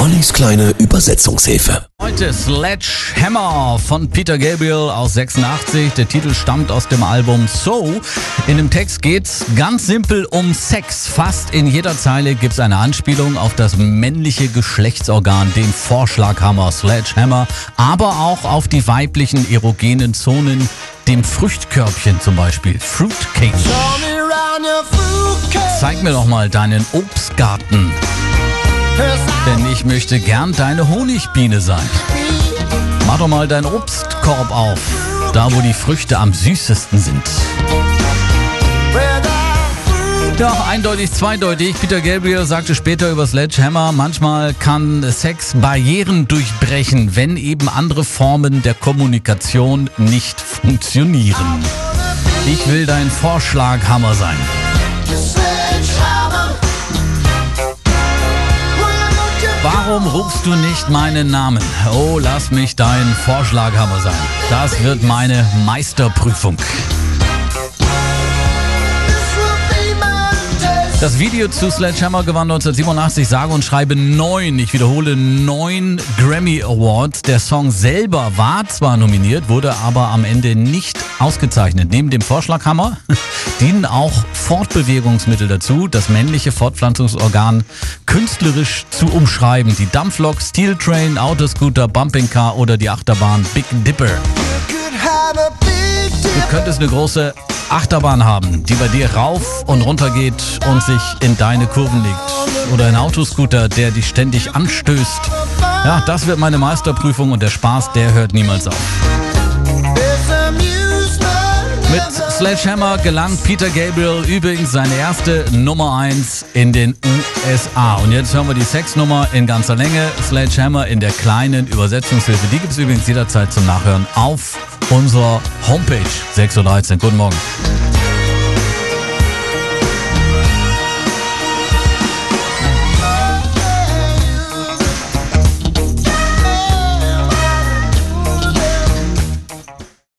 Ollis kleine Übersetzungshilfe. Heute Sledgehammer von Peter Gabriel aus 86. Der Titel stammt aus dem Album So. In dem Text geht's ganz simpel um Sex. Fast in jeder Zeile gibt's eine Anspielung auf das männliche Geschlechtsorgan, den Vorschlaghammer Sledgehammer, aber auch auf die weiblichen erogenen Zonen, dem Früchtkörbchen zum Beispiel, Fruitcake. Zeig mir doch mal deinen Obstgarten. Denn ich möchte gern deine Honigbiene sein. Mach doch mal deinen Obstkorb auf, da wo die Früchte am süßesten sind. Ja, eindeutig, zweideutig. Peter Gabriel sagte später über Sledgehammer, manchmal kann Sex Barrieren durchbrechen, wenn eben andere Formen der Kommunikation nicht funktionieren. Ich will dein Vorschlaghammer sein. Warum rufst du nicht meinen Namen? Oh, lass mich dein Vorschlaghammer sein. Das wird meine Meisterprüfung. Das Video zu Sledgehammer gewann 1987 sage und schreibe neun, ich wiederhole neun Grammy Awards. Der Song selber war zwar nominiert, wurde aber am Ende nicht ausgezeichnet. Neben dem Vorschlaghammer dienen auch Fortbewegungsmittel dazu, das männliche Fortpflanzungsorgan künstlerisch zu umschreiben. Die Dampflok, Steel Train, Autoscooter, Bumping Car oder die Achterbahn Big Dipper. Du könntest eine große Achterbahn haben, die bei dir rauf und runter geht und sich in deine Kurven legt. Oder ein Autoscooter, der dich ständig anstößt. Ja, das wird meine Meisterprüfung und der Spaß, der hört niemals auf. Sledgehammer gelang Peter Gabriel übrigens seine erste Nummer 1 in den USA. Und jetzt hören wir die Sexnummer in ganzer Länge. Sledgehammer in der kleinen Übersetzungshilfe. Die gibt es übrigens jederzeit zum Nachhören auf unserer Homepage 6.13 Uhr. Guten Morgen.